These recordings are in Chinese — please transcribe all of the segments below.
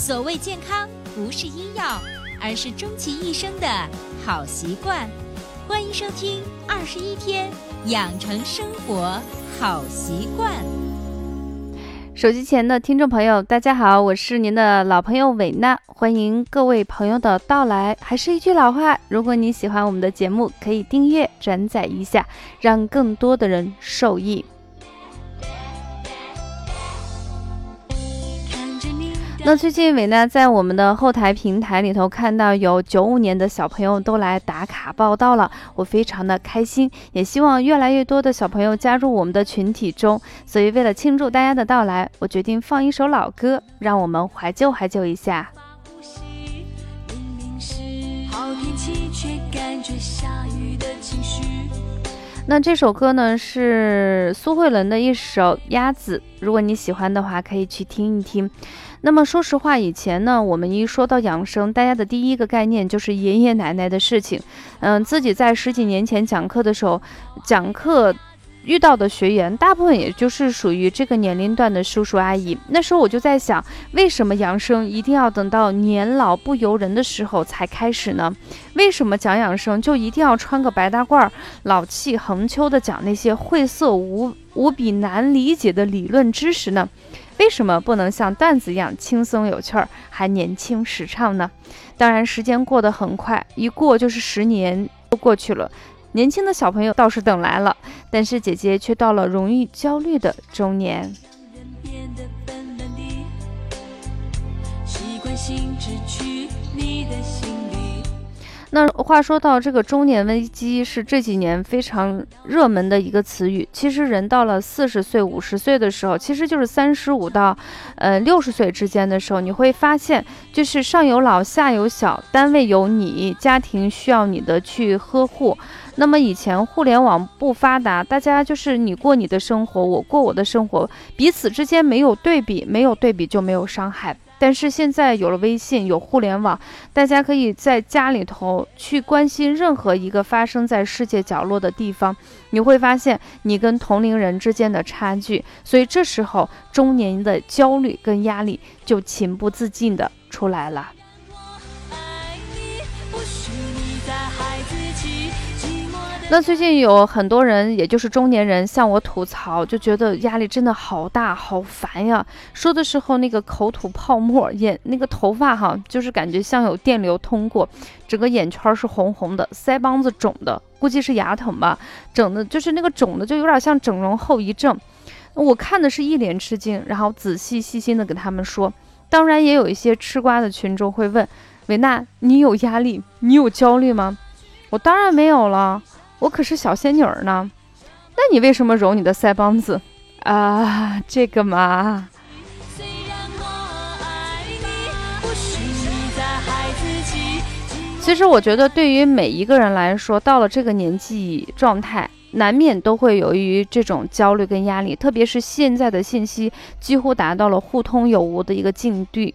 所谓健康，不是医药，而是终其一生的好习惯。欢迎收听《二十一天养成生活好习惯》。手机前的听众朋友，大家好，我是您的老朋友伟娜，欢迎各位朋友的到来。还是一句老话，如果你喜欢我们的节目，可以订阅、转载一下，让更多的人受益。那最近伟娜在我们的后台平台里头看到有九五年的小朋友都来打卡报道了，我非常的开心，也希望越来越多的小朋友加入我们的群体中。所以为了庆祝大家的到来，我决定放一首老歌，让我们怀旧怀旧一下。那这首歌呢是苏慧伦的一首《鸭子》，如果你喜欢的话，可以去听一听。那么说实话，以前呢，我们一说到养生，大家的第一个概念就是爷爷奶奶的事情。嗯，自己在十几年前讲课的时候，讲课遇到的学员，大部分也就是属于这个年龄段的叔叔阿姨。那时候我就在想，为什么养生一定要等到年老不由人的时候才开始呢？为什么讲养生就一定要穿个白大褂，老气横秋的讲那些晦涩无无比难理解的理论知识呢？为什么不能像段子一样轻松有趣儿，还年轻时尚呢？当然，时间过得很快，一过就是十年都过去了。年轻的小朋友倒是等来了，但是姐姐却到了容易焦虑的中年。习惯性你的心。那话说到这个中年危机，是这几年非常热门的一个词语。其实人到了四十岁、五十岁的时候，其实就是三十五到，呃六十岁之间的时候，你会发现，就是上有老下有小，单位有你，家庭需要你的去呵护。那么以前互联网不发达，大家就是你过你的生活，我过我的生活，彼此之间没有对比，没有对比就没有伤害。但是现在有了微信，有互联网，大家可以在家里头去关心任何一个发生在世界角落的地方，你会发现你跟同龄人之间的差距，所以这时候中年的焦虑跟压力就情不自禁的出来了。那最近有很多人，也就是中年人，向我吐槽，就觉得压力真的好大，好烦呀。说的时候那个口吐泡沫，眼那个头发哈，就是感觉像有电流通过，整个眼圈是红红的，腮帮子肿的，估计是牙疼吧，整的就是那个肿的，就有点像整容后遗症。我看的是一脸吃惊，然后仔细细心的跟他们说。当然也有一些吃瓜的群众会问，维娜，你有压力，你有焦虑吗？我当然没有了。我可是小仙女儿呢，那你为什么揉你的腮帮子啊？这个嘛。其实我觉得，对于每一个人来说，到了这个年纪状态，难免都会由于这种焦虑跟压力，特别是现在的信息几乎达到了互通有无的一个境地。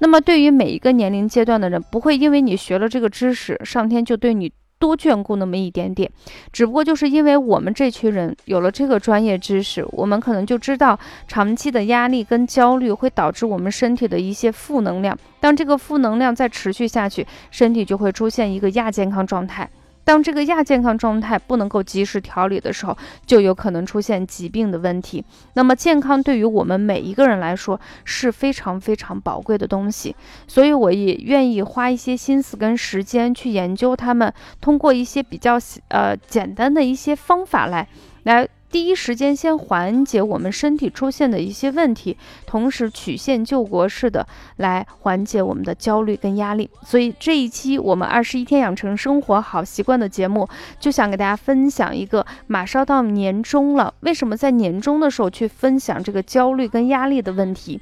那么，对于每一个年龄阶段的人，不会因为你学了这个知识，上天就对你。多眷顾那么一点点，只不过就是因为我们这群人有了这个专业知识，我们可能就知道长期的压力跟焦虑会导致我们身体的一些负能量。当这个负能量再持续下去，身体就会出现一个亚健康状态。当这个亚健康状态不能够及时调理的时候，就有可能出现疾病的问题。那么，健康对于我们每一个人来说是非常非常宝贵的东西，所以我也愿意花一些心思跟时间去研究他们，通过一些比较呃简单的一些方法来来。第一时间先缓解我们身体出现的一些问题，同时曲线救国式的来缓解我们的焦虑跟压力。所以这一期我们二十一天养成生活好习惯的节目，就想给大家分享一个，马上到年终了，为什么在年终的时候去分享这个焦虑跟压力的问题？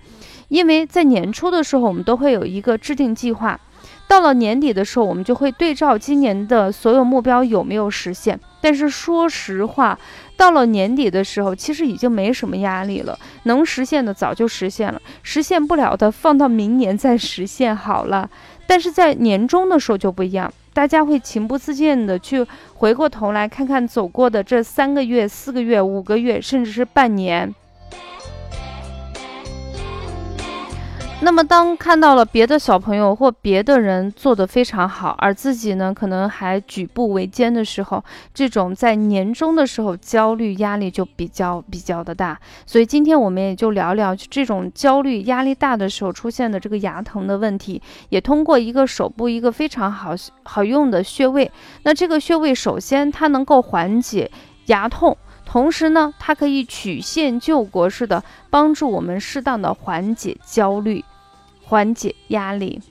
因为在年初的时候，我们都会有一个制定计划。到了年底的时候，我们就会对照今年的所有目标有没有实现。但是说实话，到了年底的时候，其实已经没什么压力了。能实现的早就实现了，实现不了的放到明年再实现好了。但是在年终的时候就不一样，大家会情不自禁的去回过头来看看走过的这三个月、四个月、五个月，甚至是半年。那么，当看到了别的小朋友或别的人做得非常好，而自己呢可能还举步维艰的时候，这种在年终的时候焦虑压力就比较比较的大。所以今天我们也就聊聊这种焦虑压力大的时候出现的这个牙疼的问题，也通过一个手部一个非常好好用的穴位。那这个穴位首先它能够缓解牙痛。同时呢，它可以曲线救国似的帮助我们适当的缓解焦虑，缓解压力。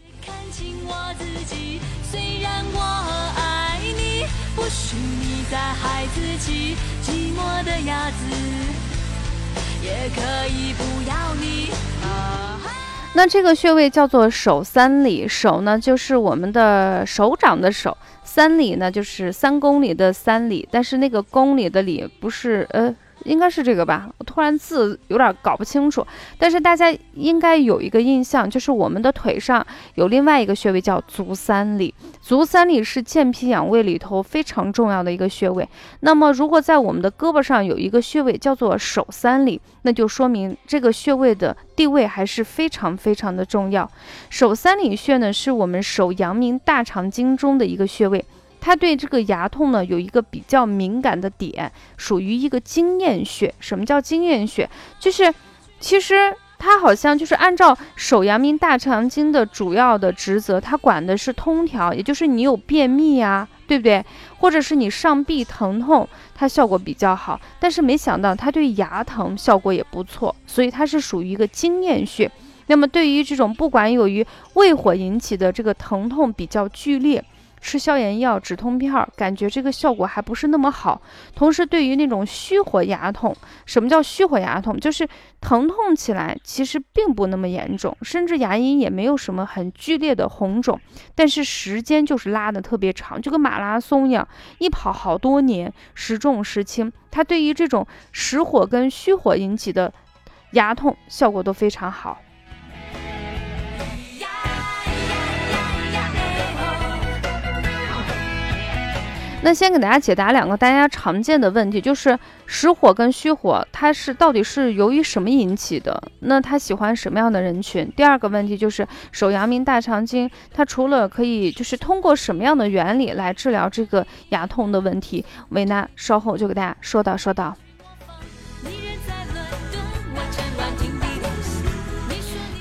那这个穴位叫做手三里，手呢就是我们的手掌的手。三里呢，就是三公里的三里，但是那个公里的里不是呃。应该是这个吧，我突然字有点搞不清楚，但是大家应该有一个印象，就是我们的腿上有另外一个穴位叫足三里，足三里是健脾养胃里头非常重要的一个穴位。那么如果在我们的胳膊上有一个穴位叫做手三里，那就说明这个穴位的地位还是非常非常的重要。手三里穴呢，是我们手阳明大肠经中的一个穴位。它对这个牙痛呢有一个比较敏感的点，属于一个经验穴。什么叫经验穴？就是其实它好像就是按照手阳明大肠经的主要的职责，它管的是通调，也就是你有便秘呀，对不对？或者是你上臂疼痛，它效果比较好。但是没想到它对牙疼效果也不错，所以它是属于一个经验穴。那么对于这种不管由于胃火引起的这个疼痛比较剧烈。吃消炎药、止痛片，感觉这个效果还不是那么好。同时，对于那种虚火牙痛，什么叫虚火牙痛？就是疼痛起来其实并不那么严重，甚至牙龈也没有什么很剧烈的红肿，但是时间就是拉的特别长，就跟马拉松一样，一跑好多年，时重时轻。它对于这种实火跟虚火引起的牙痛效果都非常好。那先给大家解答两个大家常见的问题，就是实火跟虚火，它是到底是由于什么引起的？那他喜欢什么样的人群？第二个问题就是手阳明大肠经，它除了可以就是通过什么样的原理来治疗这个牙痛的问题？维娜稍后就给大家说道说道。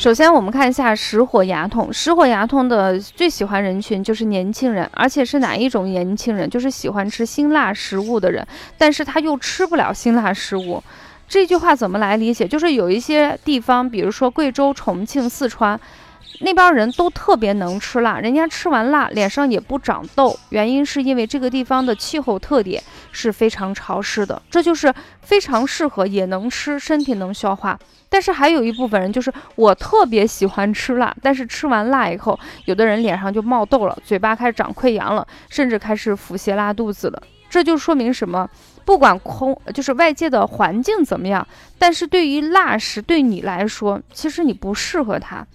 首先，我们看一下实火牙痛。实火牙痛的最喜欢人群就是年轻人，而且是哪一种年轻人？就是喜欢吃辛辣食物的人，但是他又吃不了辛辣食物。这句话怎么来理解？就是有一些地方，比如说贵州、重庆、四川。那边人都特别能吃辣，人家吃完辣脸上也不长痘，原因是因为这个地方的气候特点是非常潮湿的，这就是非常适合也能吃，身体能消化。但是还有一部分人就是我特别喜欢吃辣，但是吃完辣以后，有的人脸上就冒痘了，嘴巴开始长溃疡了，甚至开始腹泻拉肚子了。这就说明什么？不管空就是外界的环境怎么样，但是对于辣食对你来说，其实你不适合它。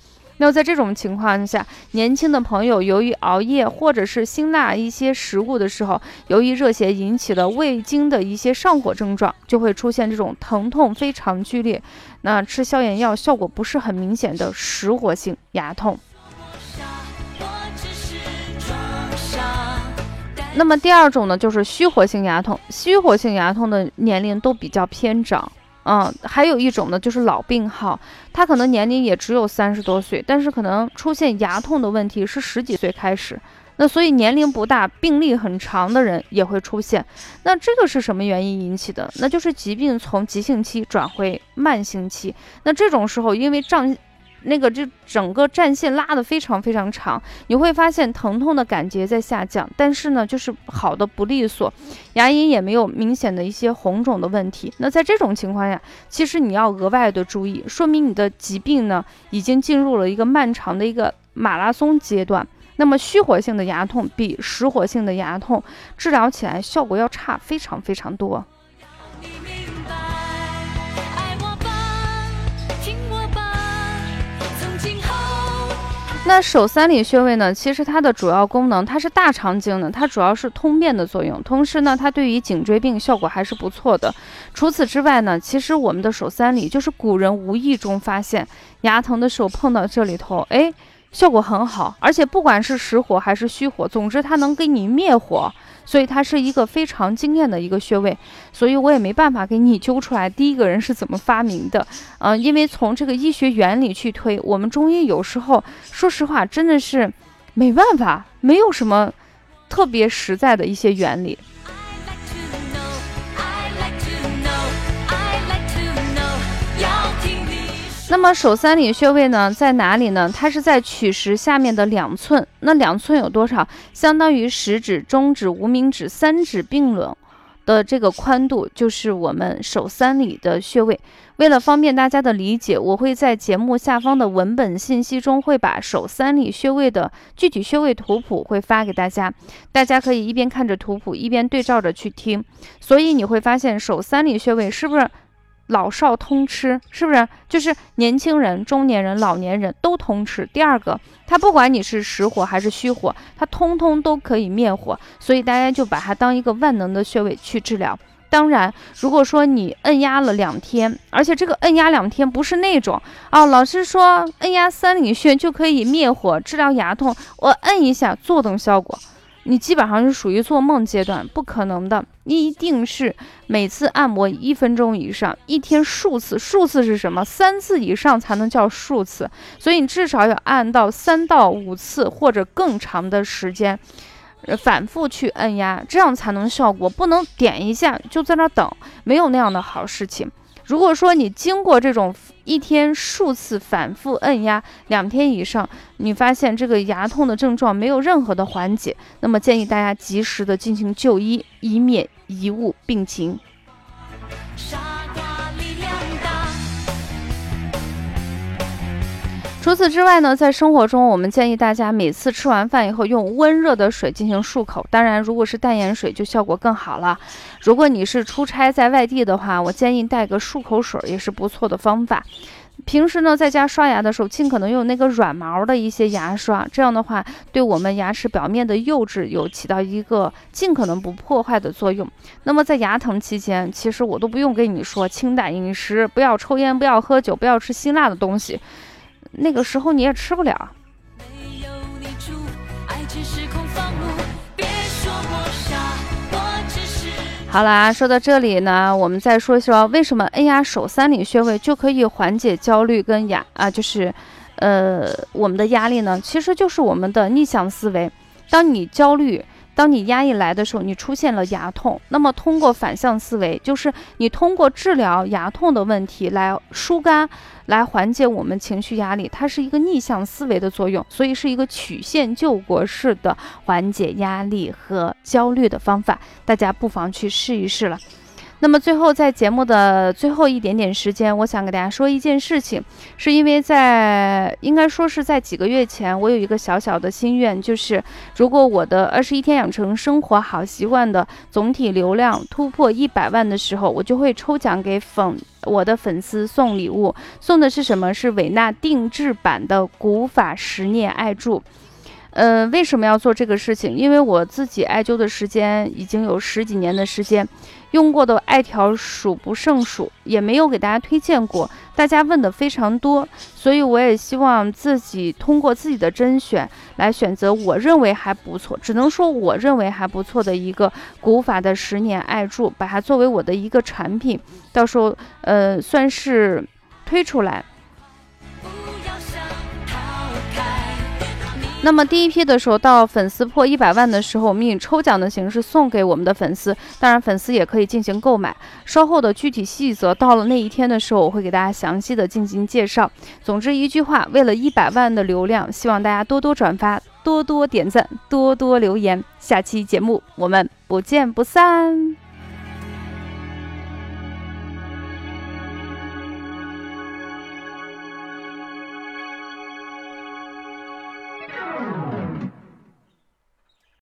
那在这种情况下，年轻的朋友由于熬夜或者是辛辣一些食物的时候，由于热邪引起的胃经的一些上火症状，就会出现这种疼痛非常剧烈。那吃消炎药效果不是很明显的实火性牙痛。那么第二种呢，就是虚火性牙痛。虚火性牙痛的年龄都比较偏长。嗯，还有一种呢，就是老病号，他可能年龄也只有三十多岁，但是可能出现牙痛的问题是十几岁开始，那所以年龄不大、病历很长的人也会出现。那这个是什么原因引起的？那就是疾病从急性期转回慢性期。那这种时候，因为胀。那个就整个战线拉得非常非常长，你会发现疼痛的感觉在下降，但是呢，就是好的不利索，牙龈也没有明显的一些红肿的问题。那在这种情况下，其实你要额外的注意，说明你的疾病呢已经进入了一个漫长的一个马拉松阶段。那么虚火性的牙痛比实火性的牙痛治疗起来效果要差非常非常多。那手三里穴位呢？其实它的主要功能，它是大肠经的，它主要是通便的作用。同时呢，它对于颈椎病效果还是不错的。除此之外呢，其实我们的手三里就是古人无意中发现牙疼的时候碰到这里头，哎，效果很好。而且不管是实火还是虚火，总之它能给你灭火。所以它是一个非常惊艳的一个穴位，所以我也没办法给你揪出来第一个人是怎么发明的，嗯，因为从这个医学原理去推，我们中医有时候说实话真的是没办法，没有什么特别实在的一些原理。那么手三里穴位呢，在哪里呢？它是在曲石下面的两寸。那两寸有多少？相当于食指、中指、无名指三指并拢的这个宽度，就是我们手三里的穴位。为了方便大家的理解，我会在节目下方的文本信息中会把手三里穴位的具体穴位图谱会发给大家，大家可以一边看着图谱，一边对照着去听。所以你会发现手三里穴位是不是？老少通吃，是不是？就是年轻人、中年人、老年人都通吃。第二个，它不管你是实火还是虚火，它通通都可以灭火，所以大家就把它当一个万能的穴位去治疗。当然，如果说你摁压了两天，而且这个摁压两天不是那种啊，老师说摁压三里穴就可以灭火、治疗牙痛，我摁一下坐等效果。你基本上是属于做梦阶段，不可能的。你一定是每次按摩一分钟以上，一天数次，数次是什么？三次以上才能叫数次。所以你至少要按到三到五次或者更长的时间，反复去按压，这样才能效果。不能点一下就在那等，没有那样的好事情。如果说你经过这种一天数次反复按压两天以上，你发现这个牙痛的症状没有任何的缓解，那么建议大家及时的进行就医，以免贻误病情。除此之外呢，在生活中，我们建议大家每次吃完饭以后用温热的水进行漱口。当然，如果是淡盐水，就效果更好了。如果你是出差在外地的话，我建议带个漱口水也是不错的方法。平时呢，在家刷牙的时候，尽可能用那个软毛的一些牙刷，这样的话，对我们牙齿表面的釉质有起到一个尽可能不破坏的作用。那么在牙疼期间，其实我都不用跟你说清淡饮食，不要抽烟，不要喝酒，不要吃辛辣的东西。那个时候你也吃不了。好啦，说到这里呢，我们再说说为什么按压手三里穴位就可以缓解焦虑跟压啊，就是，呃，我们的压力呢，其实就是我们的逆向思维。当你焦虑。当你压抑来的时候，你出现了牙痛，那么通过反向思维，就是你通过治疗牙痛的问题来疏肝，来缓解我们情绪压力，它是一个逆向思维的作用，所以是一个曲线救国式的缓解压力和焦虑的方法，大家不妨去试一试了。那么最后，在节目的最后一点点时间，我想给大家说一件事情，是因为在应该说是在几个月前，我有一个小小的心愿，就是如果我的二十一天养成生活好习惯的总体流量突破一百万的时候，我就会抽奖给粉我的粉丝送礼物，送的是什么？是韦纳定制版的古法十念艾柱。呃，为什么要做这个事情？因为我自己艾灸的时间已经有十几年的时间，用过的艾条数不胜数，也没有给大家推荐过。大家问的非常多，所以我也希望自己通过自己的甄选来选择我认为还不错，只能说我认为还不错的一个古法的十年艾柱，把它作为我的一个产品，到时候呃算是推出来。那么第一批的时候，到粉丝破一百万的时候，我们以抽奖的形式送给我们的粉丝。当然，粉丝也可以进行购买。稍后的具体细则，到了那一天的时候，我会给大家详细的进行介绍。总之一句话，为了一百万的流量，希望大家多多转发、多多点赞、多多留言。下期节目我们不见不散。